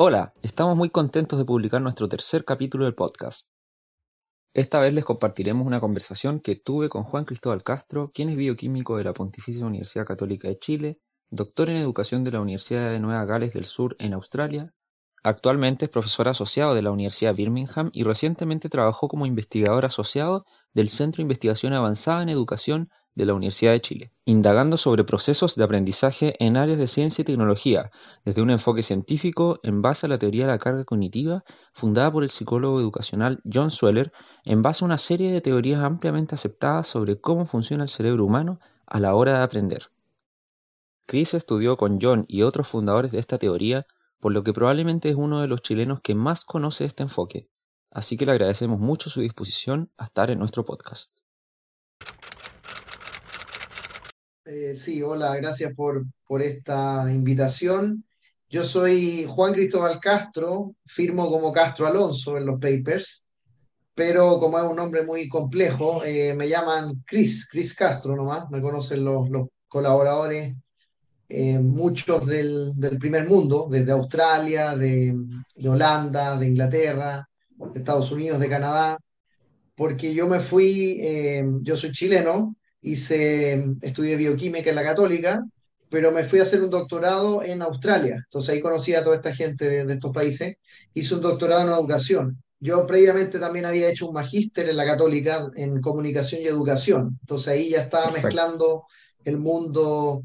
Hola, estamos muy contentos de publicar nuestro tercer capítulo del podcast. Esta vez les compartiremos una conversación que tuve con Juan Cristóbal Castro, quien es bioquímico de la Pontificia Universidad Católica de Chile, doctor en educación de la Universidad de Nueva Gales del Sur en Australia, actualmente es profesor asociado de la Universidad Birmingham y recientemente trabajó como investigador asociado del Centro de Investigación Avanzada en Educación de la Universidad de Chile, indagando sobre procesos de aprendizaje en áreas de ciencia y tecnología, desde un enfoque científico en base a la teoría de la carga cognitiva fundada por el psicólogo educacional John Sweller, en base a una serie de teorías ampliamente aceptadas sobre cómo funciona el cerebro humano a la hora de aprender. Chris estudió con John y otros fundadores de esta teoría, por lo que probablemente es uno de los chilenos que más conoce este enfoque, así que le agradecemos mucho su disposición a estar en nuestro podcast. Eh, sí, hola, gracias por, por esta invitación. Yo soy Juan Cristóbal Castro, firmo como Castro Alonso en los papers, pero como es un nombre muy complejo, eh, me llaman Chris, Chris Castro nomás, me conocen los, los colaboradores, eh, muchos del, del, primer mundo, desde Australia, de, de Holanda, de Inglaterra, de Estados Unidos, de Canadá, porque yo me fui, yo soy chileno, hice, estudié bioquímica en la católica, pero me fui a hacer un doctorado en Australia. Entonces ahí conocí a toda esta gente de, de estos países. Hice un doctorado en educación. Yo previamente también había hecho un magíster en la católica en comunicación y educación. Entonces ahí ya estaba Perfecto. mezclando el mundo,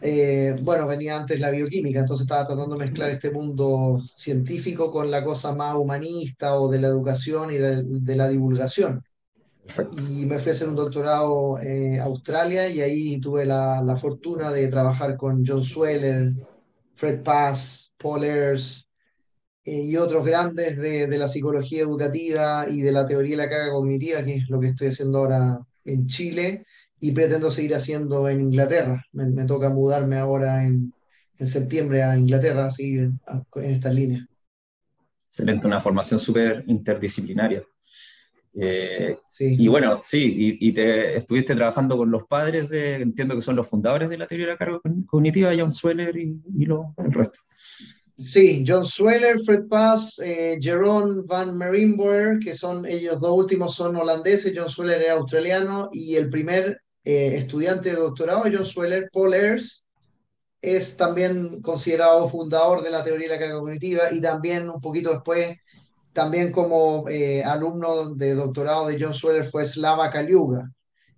eh, bueno, venía antes la bioquímica, entonces estaba tratando de mezclar este mundo científico con la cosa más humanista o de la educación y de, de la divulgación. Perfecto. Y me hacer un doctorado en Australia y ahí tuve la, la fortuna de trabajar con John Sweller, Fred Pass, Paul Ayers eh, y otros grandes de, de, la psicología educativa y de la teoría de la carga cognitiva, que es lo que estoy haciendo ahora en Chile y pretendo seguir haciendo en Inglaterra. Me, me toca mudarme ahora en, en, septiembre a Inglaterra, a seguir en, en estas líneas. Excelente, una formación súper interdisciplinaria. Eh, sí. Y bueno, sí, y, y, te estuviste trabajando con los padres de, entiendo que son los fundadores de la teoría de la carga cognitiva, John Sweller y, y lo, el resto. Sí, John Sweller, Fred Pass, eh, Jerome Van Merimboer, que son ellos dos últimos son holandeses, John Sweller es australiano y el primer eh, estudiante de doctorado, John Sweller, Paul Ayers, es también considerado fundador de la teoría de la carga cognitiva y también un poquito después también como eh, alumno de doctorado de John Sweller fue Slava Kaliuga,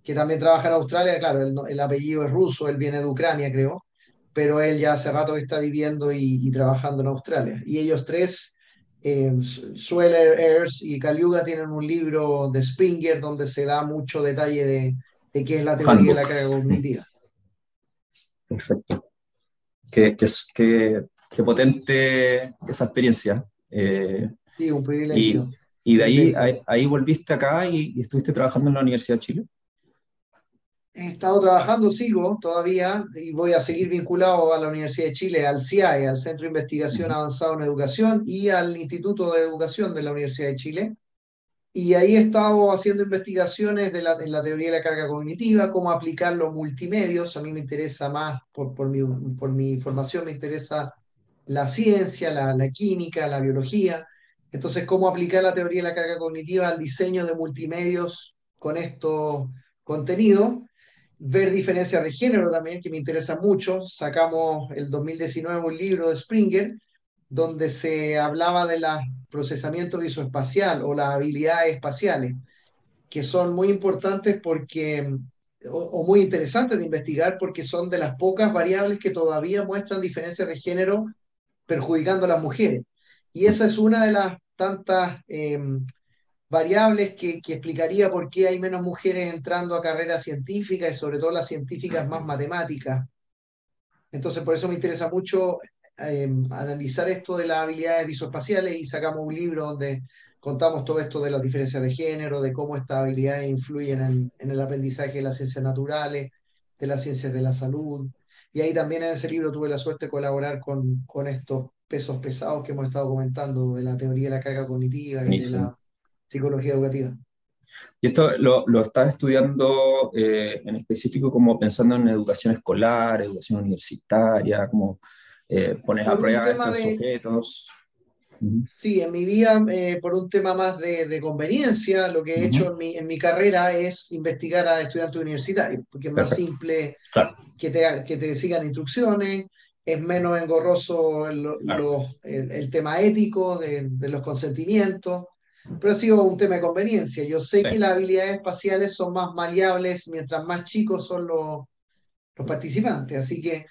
que también trabaja en Australia, claro, el, el, apellido es ruso, él viene de Ucrania, creo, pero él ya hace rato que está viviendo y, y trabajando en Australia. Y ellos tres, eh, Sweller, Ayers y Kaliuga, tienen un libro de Springer donde se da mucho detalle de, de qué es la teoría Handbook. de la carga cognitiva. Perfecto. Qué, qué, qué, qué potente esa experiencia. Eh, Sí, un privilegio. Y, y de ahí, ahí, ahí, volviste acá y, y, estuviste trabajando en la Universidad de Chile. He estado trabajando, sigo todavía y voy a seguir vinculado a la Universidad de Chile, al CIAE, al Centro de Investigación Avanzado en Educación y al Instituto de Educación de la Universidad de Chile. Y ahí he estado haciendo investigaciones de la, en la teoría de la carga cognitiva, cómo aplicar los multimedios. A mí me interesa más, por, por, mi, por mi formación, me interesa la ciencia, la, la química, la biología entonces, cómo aplicar la teoría de la carga cognitiva al diseño de multimedios con estos contenidos. Ver diferencias de género también, que me interesa mucho. Sacamos el 2019 un libro de Springer, donde se hablaba de la procesamiento visoespacial o las habilidades espaciales, que son muy importantes porque, o, o muy interesantes de investigar porque son de las pocas variables que todavía muestran diferencias de género perjudicando a las mujeres. Y esa es una de las tantas eh, variables que, explicaría por qué hay menos mujeres entrando a carreras científicas y sobre todo las científicas más matemáticas. Entonces, por eso me interesa mucho analizar esto de las habilidades visoespaciales y sacamos un libro donde contamos todo esto de las diferencias de género, de cómo estas habilidades influyen en, en el aprendizaje de las ciencias naturales, de las ciencias de la salud. Y ahí también en ese libro tuve la suerte de colaborar con, con estos pesos pesados que hemos estado comentando de la teoría de la carga cognitiva y de la psicología educativa. Y esto lo, lo estás estudiando eh, en específico como pensando en educación escolar, educación universitaria, como eh, pones a prueba estos objetos. Sí, en mi vida, eh, por un tema más de, conveniencia, lo que he hecho en mi, en mi, carrera es investigar a estudiantes universitarios, porque es más simple que, te, que te sigan instrucciones, es menos engorroso el, el, tema ético de, de, los consentimientos, pero ha sido un tema de conveniencia. Yo sé que las habilidades espaciales son más maleables mientras más chicos son los, los participantes, así que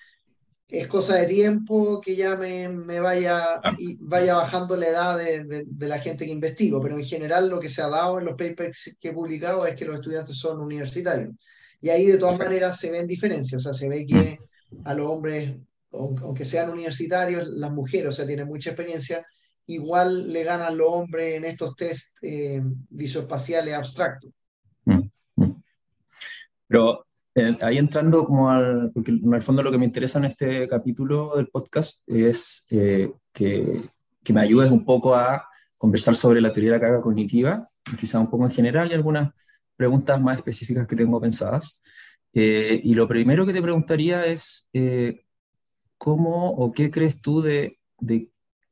es cosa de tiempo que ya me, me vaya, ah. y vaya bajando la edad de, de, la gente que investigo, pero en general lo que se ha dado en los papers que he publicado es que los estudiantes son universitarios. Y ahí de todas maneras se ven diferencias, o sea, se ve que a los hombres, aunque sean universitarios, las mujeres, o sea, tienen mucha experiencia, igual le ganan los hombres en estos test eh, visoespaciales abstractos. Mm, mm. Pero eh, ahí entrando como al, porque en el fondo lo que me interesa en este capítulo del podcast es eh, que, que, me ayudes un poco a conversar sobre la teoría de la carga cognitiva, quizá un poco en general y algunas preguntas más específicas que tengo pensadas. Eh, y lo primero que te preguntaría es, ¿cómo o qué crees tú de,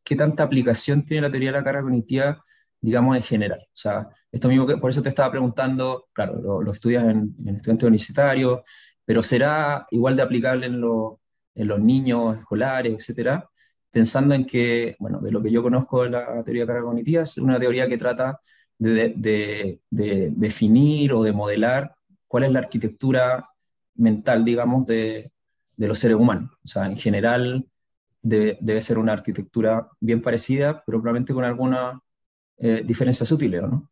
qué tanta aplicación tiene la teoría de la carga cognitiva digamos, en general. O sea, esto mismo que por eso te estaba preguntando, claro, lo, estudias en, estudiantes universitarios, pero será igual de aplicable en, los niños escolares, etcétera, pensando en que, bueno, de lo que yo conozco de la teoría de carga cognitiva, es una teoría que trata de, definir o de modelar cuál es la arquitectura mental, digamos, de, los seres humanos. O sea, en general debe, ser una arquitectura bien parecida, pero probablemente con alguna eh, diferencias útiles, ¿no?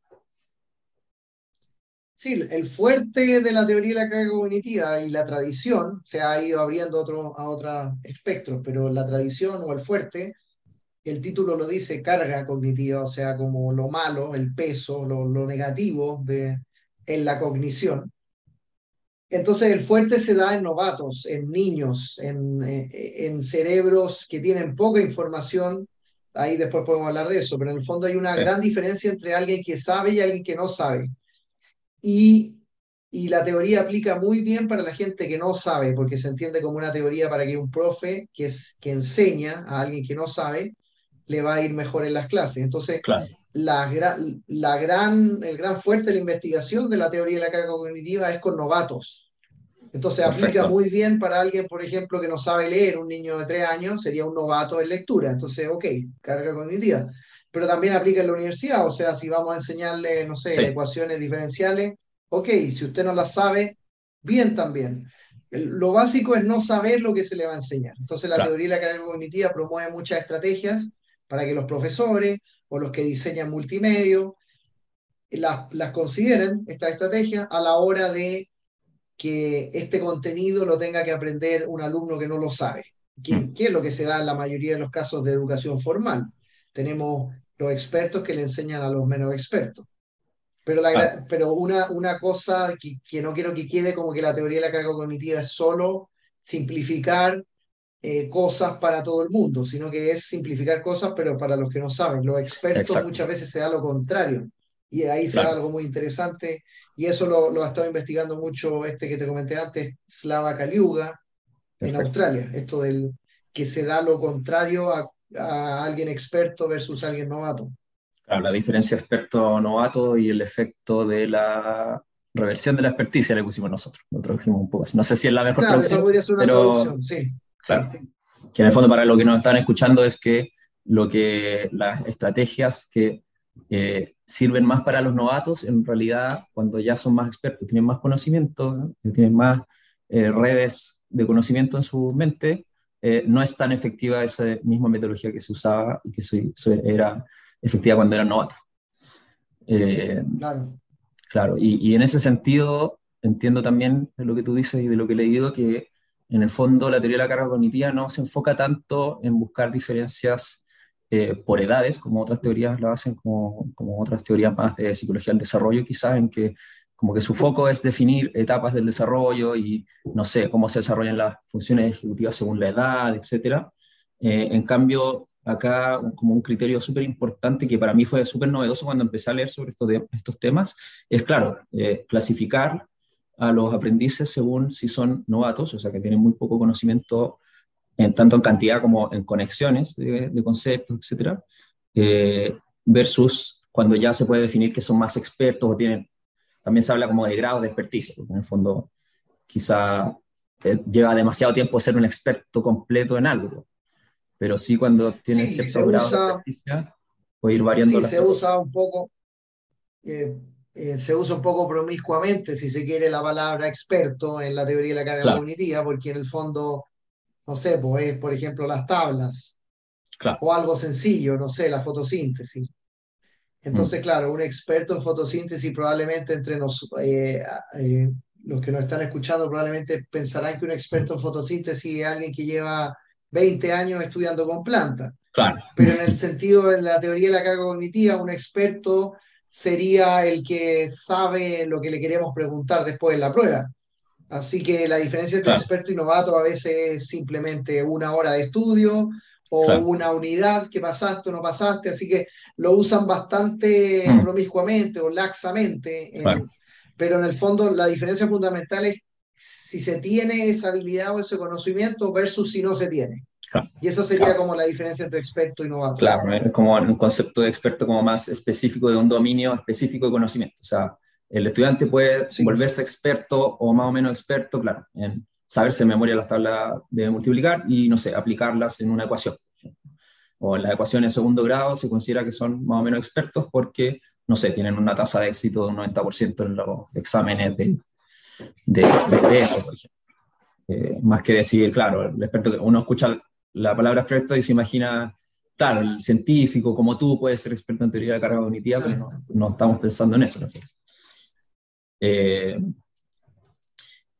Sí, el fuerte de la teoría de la carga cognitiva y la tradición se ha ido abriendo otro, a otros espectros, pero la tradición o el fuerte, el título lo dice carga cognitiva, o sea, como lo malo, el peso, lo, lo negativo de, en la cognición. Entonces el fuerte se da en novatos, en niños, en, eh, en cerebros que tienen poca información ahí después podemos hablar de eso, pero en el fondo hay una gran diferencia entre alguien que sabe y alguien que no sabe. Y, y la teoría aplica muy bien para la gente que no sabe, porque se entiende como una teoría para que un profe que, es, que enseña a alguien que no sabe, le va a ir mejor en las clases. Entonces, la, la gran, el gran fuerte de la investigación de la teoría de la carga cognitiva es con novatos. Entonces aplica muy bien para alguien, por ejemplo, que no sabe leer, un niño de tres años sería un novato en lectura. Entonces, ok, carga cognitiva. Pero también aplica en la universidad, o sea, si vamos a enseñarle, no sé, ecuaciones diferenciales, ok, si usted no las sabe, bien también. lo básico es no saber lo que se le va a enseñar. Entonces la teoría de la carga cognitiva promueve muchas estrategias para que los profesores o los que diseñan multimedia las, las consideren, estas estrategias, a la hora de que este contenido lo tenga que aprender un alumno que no lo sabe, ¿Qué, mm. es lo que se da en la mayoría de los casos de educación formal. Tenemos los expertos que le enseñan a los menos expertos. Pero, la, pero una, una cosa que, que, no quiero que quede como que la teoría de la carga cognitiva es solo simplificar eh, cosas para todo el mundo, sino que es simplificar cosas, pero para los que no saben. Los expertos muchas veces se da lo contrario. Y ahí se da algo muy interesante y eso lo, lo, ha estado investigando mucho este que te comenté antes, Slava Kaliuga, en Australia, esto del que se da lo contrario a, a alguien experto versus alguien novato. Claro, la diferencia experto-novato y el efecto de la reversión de la experticia le pusimos nosotros, lo tradujimos un poco así. No sé si es la mejor claro, traducción, pero sí, claro, que en el fondo para lo que nos están escuchando es que lo que las estrategias que eh, sirven más para los novatos, en realidad cuando ya son más expertos, tienen más conocimiento, tienen más eh, redes de conocimiento en su mente, eh, no es tan efectiva esa misma metodología que se usaba y que era efectiva cuando eran novatos. claro. Claro, y, y, en ese sentido entiendo también de lo que tú dices y de lo que he leído que en el fondo la teoría de la carga cognitiva no se enfoca tanto en buscar diferencias eh, por edades, como otras teorías lo hacen, como, como, otras teorías más de psicología del desarrollo, quizás en que como que su foco es definir etapas del desarrollo y, no sé, cómo se desarrollan las funciones ejecutivas según la edad, etc. Eh, en cambio, acá como un criterio súper importante que para mí fue súper novedoso cuando empecé a leer sobre estos, estos temas, es claro, eh, clasificar a los aprendices según si son novatos, o sea, que tienen muy poco conocimiento en, tanto en cantidad como en conexiones de, conceptos, etcétera, eh, versus cuando ya se puede definir que son más expertos o tienen, también se habla como de grados de experticia, porque en el fondo quizá eh, lleva demasiado tiempo ser un experto completo en algo, pero sí cuando tienes cierto grado de experticia puede ir variando. Sí, se usa un poco, eh, se usa un poco promiscuamente, si se quiere, la palabra experto en la teoría de la carga cognitiva, porque en el fondo no sé, pues, por ejemplo, las tablas. O algo sencillo, no sé, la fotosíntesis. Entonces, mm. claro, un experto en fotosíntesis probablemente entre eh, eh, los que nos están escuchando probablemente pensarán que un experto en fotosíntesis es alguien que lleva 20 años estudiando con plantas. Claro. Pero en el sentido de la teoría de la carga cognitiva, un experto sería el que sabe lo que le queremos preguntar después de la prueba. Así que la diferencia entre experto y novato a veces es simplemente una hora de estudio o una unidad que pasaste o no pasaste, así que lo usan bastante mm. promiscuamente o laxamente, pero en el fondo la diferencia fundamental es si se tiene esa habilidad o ese conocimiento versus si no se tiene. Y eso sería como la diferencia entre experto y novato. Claro, es como un concepto de experto como más específico de un dominio específico de conocimiento. O sea, el estudiante puede volverse experto o más o menos experto, claro, en saberse en memoria las tablas de multiplicar y, no sé, aplicarlas en una ecuación. O en las ecuaciones de segundo grado se considera que son más o menos expertos porque, no sé, tienen una tasa de éxito de un 90% en los exámenes de, de, eso, por ejemplo. Eh, más que decir, claro, el experto, uno escucha la palabra experto y se imagina, claro, el científico como tú puede ser experto en teoría de carga cognitiva, pero no, no estamos pensando en eso. ¿no? Eh,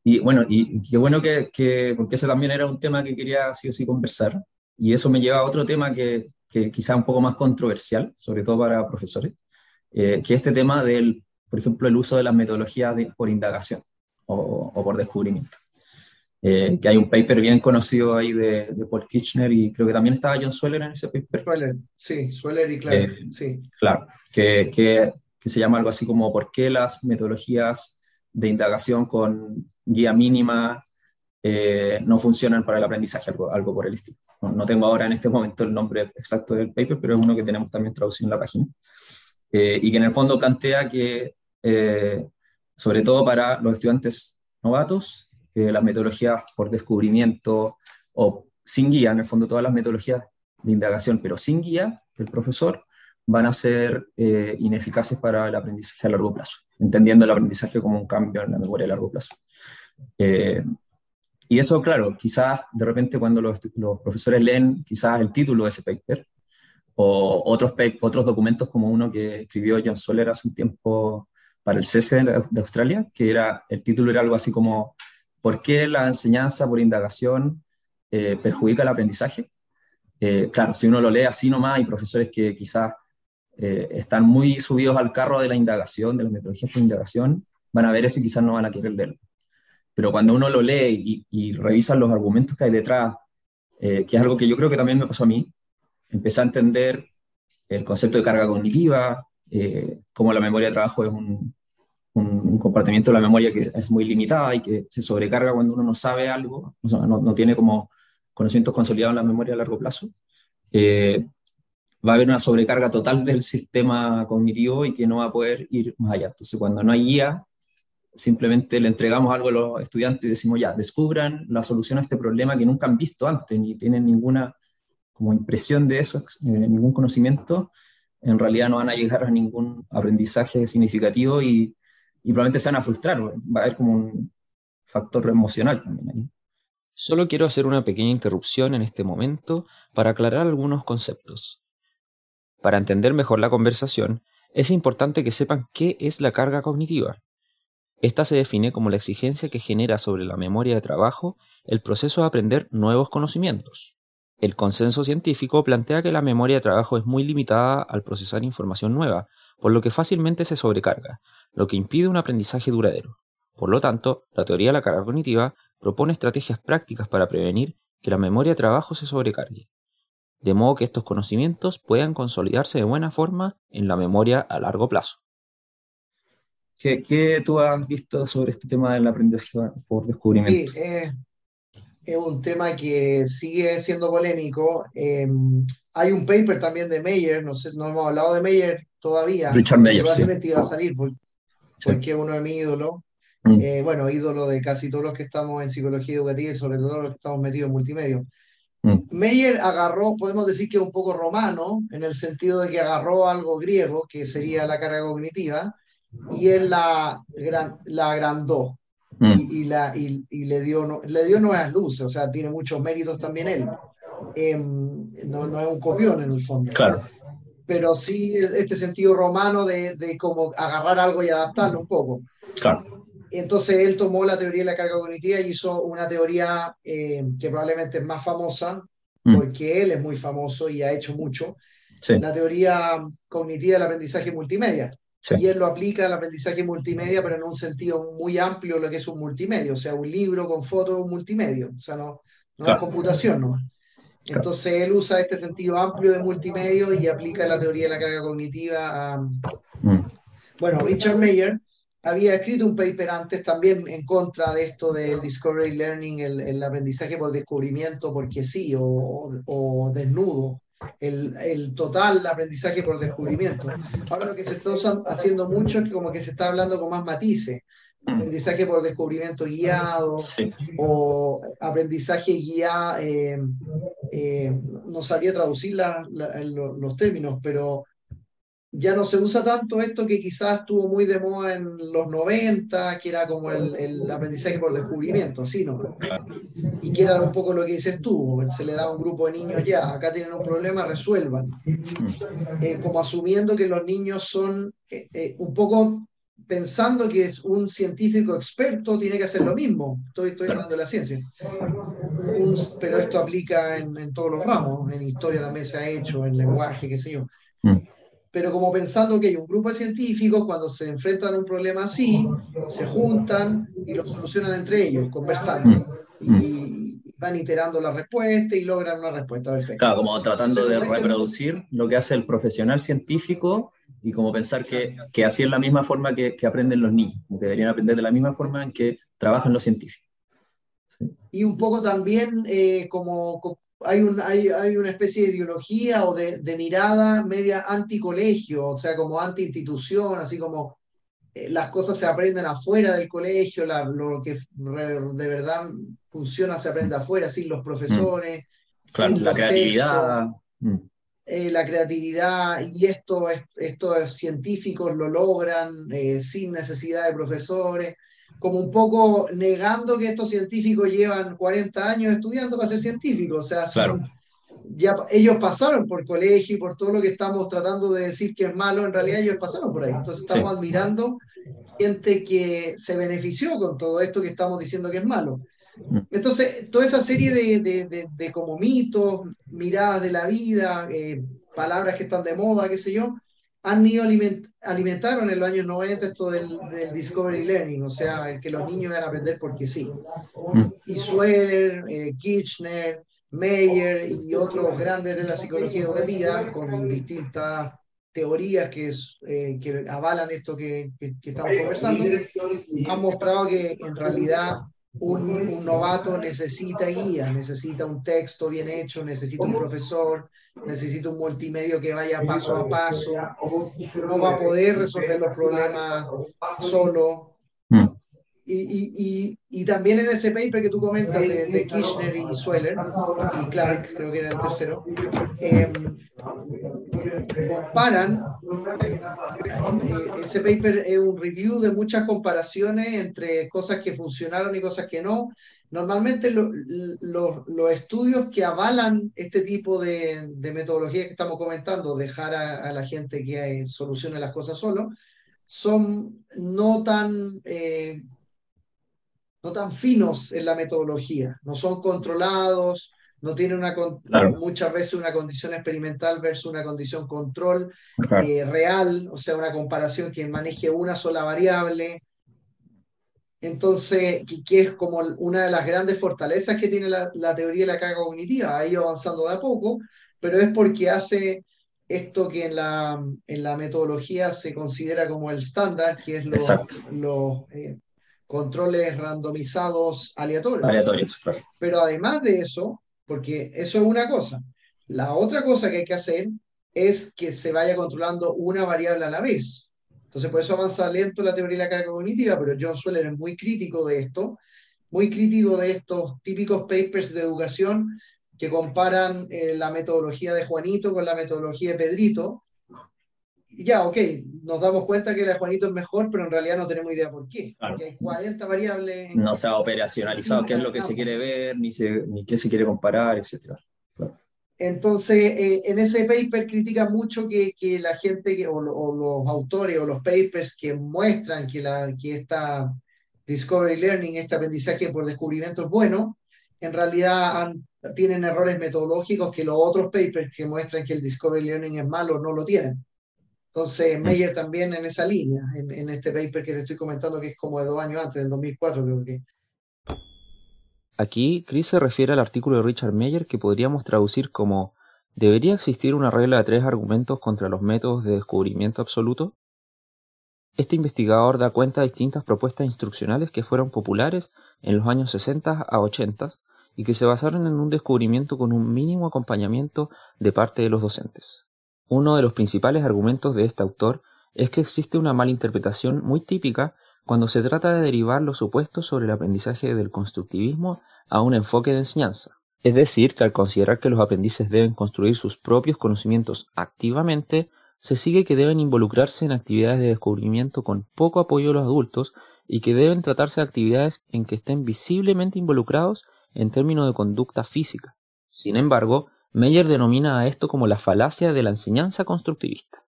y bueno, y qué bueno que, que, porque ese también era un tema que quería sí o sí conversar, y eso me lleva a otro tema que, que quizá un poco más controversial, sobre todo para profesores, eh, que es este tema del, por ejemplo, el uso de las metodologías por indagación o, o por descubrimiento. Eh, que hay un paper bien conocido ahí de, de, Paul Kirchner y creo que también estaba John Sweller en ese paper. Sweller, sí, Sweller y Clark, sí. Claro, que, que que se llama algo así como ¿Por qué las metodologías de indagación con guía mínima eh, no funcionan para el aprendizaje? Algo, por el estilo. No, tengo ahora en este momento el nombre exacto del paper, pero es uno que tenemos también traducido en la página. Eh, y que en el fondo plantea que, eh, sobre todo para los estudiantes novatos, las metodologías por descubrimiento o sin guía, en el fondo todas las metodologías de indagación, pero sin guía del profesor, van a ser eh, ineficaces para el aprendizaje a largo plazo, entendiendo el aprendizaje como un cambio en la memoria a largo plazo. Eh, y eso, claro, quizás de repente cuando los, profesores leen quizás el título de ese paper o otros, otros documentos como uno que escribió John Soler hace un tiempo para el CESE de Australia, que era, el título era algo así como ¿Por qué la enseñanza por indagación eh, perjudica el aprendizaje? claro, si uno lo lee así nomás, hay profesores que quizás eh, están muy subidos al carro de la indagación, de las metodologías por indagación, van a ver eso y quizás no van a querer verlo. Pero cuando uno lo lee y, revisa los argumentos que hay detrás, eh, que es algo que yo creo que también me pasó a mí, empecé a entender el concepto de carga cognitiva, eh, cómo la memoria de trabajo es un, un, comportamiento de la memoria que es muy limitada y que se sobrecarga cuando uno no sabe algo, o sea, no, no, tiene como conocimientos consolidados en la memoria a largo plazo. Eh, va a haber una sobrecarga total del sistema cognitivo y que no va a poder ir más allá. Entonces, cuando no hay guía, simplemente le entregamos algo a los estudiantes y decimos, ya, descubran la solución a este problema que nunca han visto antes, ni tienen ninguna como impresión de eso, eh, ningún conocimiento, en realidad no van a llegar a ningún aprendizaje significativo y, y probablemente se van a frustrar, va a haber como un factor emocional también ahí. Solo quiero hacer una pequeña interrupción en este momento para aclarar algunos conceptos. Para entender mejor la conversación, es importante que sepan qué es la carga cognitiva. Esta se define como la exigencia que genera sobre la memoria de trabajo el proceso de aprender nuevos conocimientos. El consenso científico plantea que la memoria de trabajo es muy limitada al procesar información nueva, por lo que fácilmente se sobrecarga, lo que impide un aprendizaje duradero. Por lo tanto, la teoría de la carga cognitiva propone estrategias prácticas para prevenir que la memoria de trabajo se sobrecargue, de modo que estos conocimientos puedan consolidarse de buena forma en la memoria a largo plazo. ¿Qué, tú has visto sobre este tema del aprendizaje por descubrimiento? Sí, eh, es un tema que sigue siendo polémico. Em, hay un paper también de Meyer, no, sé, no hemos hablado de Meyer todavía. Richard Meyer, Probablemente iba a salir porque, es uno de mis ídolos. Mm. Eh, bueno, ídolo de casi todos los que estamos en psicología educativa y sobre todo los que estamos metidos en multimedia. Mm. Meyer agarró, podemos decir que un poco romano, en el sentido de que agarró algo griego, que sería la carga cognitiva, y él la, la agrandó mm. y, la, y, le, dio, le dio nuevas luces, o sea, tiene muchos méritos también él. Em, no, no, es un copión en el fondo. Claro. Pero sí este sentido romano de, de como agarrar algo y adaptarlo un poco. Claro. Entonces él tomó la teoría de la carga cognitiva y hizo una teoría eh, que probablemente es más famosa, mm. porque él es muy famoso y ha hecho mucho, la teoría cognitiva del aprendizaje multimedia. Y él lo aplica al aprendizaje multimedia, pero en un sentido muy amplio, lo que es un multimedia, o sea, un libro con fotos, un multimedia, o sea, no, no es computación, ¿no? Entonces él usa este sentido amplio de multimedia y aplica la teoría de la carga cognitiva a... Mm. Bueno, Richard Mayer había escrito un paper antes también en contra de esto del discovery learning, el, aprendizaje por descubrimiento, porque sí, o, o desnudo, el, el, total aprendizaje por descubrimiento. Ahora lo que se está haciendo mucho es que como que se está hablando con más matices. Mm. Aprendizaje por descubrimiento guiado o aprendizaje guiado, eh, eh, no sabía traducir los términos, pero ya no se usa tanto esto que quizás estuvo muy de moda en los 90, que era como el, el aprendizaje por descubrimiento, así, ¿no? Y que era un poco lo que dices tú, se le da a un grupo de niños ya, acá tienen un problema, resuelvan. Mm. Eh, como asumiendo que los niños son eh, eh, un poco pensando que es un científico experto tiene que hacer lo mismo. Estoy, estoy hablando de la ciencia. pero esto aplica en, en, todos los ramos, en historia también se ha hecho, en lenguaje, qué sé yo. Mm pero como pensando que hay un grupo de científicos, cuando se enfrentan a un problema así, se juntan y lo solucionan entre ellos, conversando. Mm. Y van iterando la respuesta y logran una respuesta perfecta. Claro, como tratando de reproducir lo que hace el profesional científico y como pensar que, que así es la misma forma que, que, aprenden los niños, que deberían aprender de la misma forma en que trabajan los científicos. Y un poco también eh, como hay, un, hay, hay, una especie de ideología o de, de mirada media anticolegio, o sea, como anti-institución, así como eh, las cosas se aprenden afuera del colegio, lo que de verdad funciona se aprende afuera, sin los profesores, mm. la creatividad. Mm. Eh, la creatividad y esto, estos científicos lo logran eh, sin necesidad de profesores como un poco negando que estos científicos llevan 40 años estudiando para ser científicos. O sea, ya, ellos pasaron por colegio y por todo lo que estamos tratando de decir que es malo, en realidad ellos pasaron por ahí. Entonces estamos admirando gente que se benefició con todo esto que estamos diciendo que es malo. Mm. Entonces, toda esa serie de, de, de, como mitos, miradas de la vida, eh, palabras que están de moda, qué sé yo, han ido aliment alimentaron en los años 90 esto del, del, Discovery Learning, o sea, el que los niños van a aprender porque sí. Mm. Y Sweller, eh, Kirchner, Meyer y otros grandes de la psicología educativa con distintas teorías que, eh, que avalan esto que, que, que estamos conversando, han mostrado que en realidad un, novato necesita guía, necesita un texto bien hecho, necesita un profesor, necesita un multimedio que vaya paso a paso, no va a poder resolver los problemas solo. Mm. Y, y, también en ese paper que tú comentas de, Kirchner y Sweller, y Clark, creo que era el tercero, eh, comparan, eh, ese paper es un review de muchas comparaciones entre cosas que funcionaron y cosas que no. Normalmente los estudios que avalan este tipo de, de metodología que estamos comentando, dejar a, la gente que solucione las cosas solo, son no tan, eh, no tan finos en la metodología, no son controlados, no tienen una, muchas veces una condición experimental versus una condición control eh, real, o sea, una comparación que maneje una sola variable. Entonces, que, es como una de las grandes fortalezas que tiene la, la teoría de la carga cognitiva, ha ido avanzando de a poco, pero es porque hace esto que en la, en la metodología se considera como el estándar, que es eh, controles randomizados aleatorios. Aleatorios, Pero además de eso, porque eso es una cosa, la otra cosa que hay que hacer es que se vaya controlando una variable a la vez. Entonces, por eso avanza lento la teoría de la carga cognitiva, pero John Sweller es muy crítico de esto, muy crítico de estos típicos papers de educación que comparan eh, la metodología de Juanito con la metodología de Pedrito. Ya, ok, nos damos cuenta que la de Juanito es mejor, pero en realidad no tenemos idea por qué. Porque hay 40 variables. No se ha operacionalizado qué es lo que se quiere ver, ni, se, ni qué se quiere comparar, etc. Entonces, eh, en ese paper critica mucho que, que la gente, que, o, los autores o los papers que muestran que, la, que esta Discovery Learning, este aprendizaje por descubrimiento es bueno, en realidad han tienen errores metodológicos que los otros papers que muestran que el Discovery Learning es malo no lo tienen. Entonces, mm. Meyer también en esa línea, en, este paper que te estoy comentando, que es como de dos años antes, del 2004 creo que. Aquí, Chris se refiere al artículo de Richard Meyer que podríamos traducir como ¿Debería existir una regla de tres argumentos contra los métodos de descubrimiento absoluto? Este investigador da cuenta de distintas propuestas instruccionales que fueron populares en los años 60 a 80 y que se basaron en un descubrimiento con un mínimo acompañamiento de parte de los docentes. Uno de los principales argumentos de este autor es que existe una mala interpretación muy típica cuando se trata de derivar los supuestos sobre el aprendizaje del constructivismo a un enfoque de enseñanza. Es decir, que al considerar que los aprendices deben construir sus propios conocimientos activamente, se sigue que deben involucrarse en actividades de descubrimiento con poco apoyo de los adultos y que deben tratarse de actividades en que estén visiblemente involucrados en términos de conducta física. Sin embargo, Meyer denomina a esto como la falacia de la enseñanza constructivista.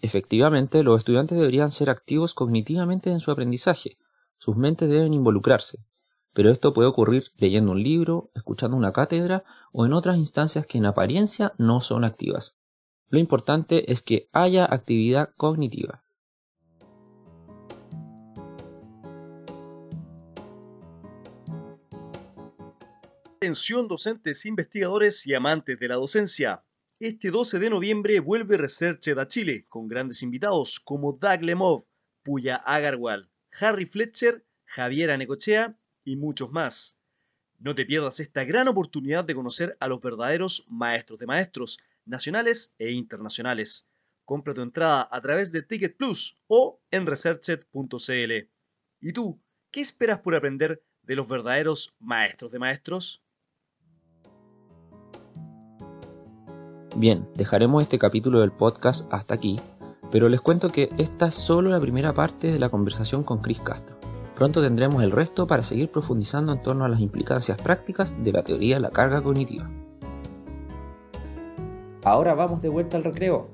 Efectivamente, los estudiantes deberían ser activos cognitivamente en su aprendizaje, sus mentes deben involucrarse, pero esto puede ocurrir leyendo un libro, escuchando una cátedra o en otras instancias que en apariencia no son activas. Lo importante es que haya actividad cognitiva. Atención docentes, investigadores y amantes de la docencia. Este 12 de noviembre vuelve Researched a Chile con grandes invitados como Doug Lemov, Puya Agarwal, Harry Fletcher, Javiera Necochea y muchos más. No te pierdas esta gran oportunidad de conocer a los verdaderos maestros de maestros, nacionales e internacionales. Compra tu entrada a través de Ticket Plus o en researched.cl. ¿Y tú, qué esperas por aprender de los verdaderos maestros de maestros? Bien, dejaremos este capítulo del podcast hasta aquí, pero les cuento que esta es solo la primera parte de la conversación con Chris Castro. Pronto tendremos el resto para seguir profundizando en torno a las implicancias prácticas de la teoría de la carga cognitiva. Ahora vamos de vuelta al recreo.